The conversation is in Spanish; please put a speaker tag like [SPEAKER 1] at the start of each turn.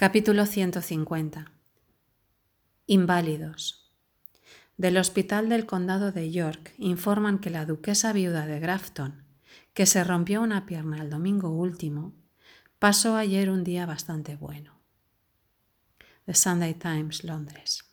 [SPEAKER 1] Capítulo 150 Inválidos Del Hospital del Condado de York informan que la duquesa viuda de Grafton, que se rompió una pierna el domingo último, pasó ayer un día bastante bueno. The Sunday Times, Londres.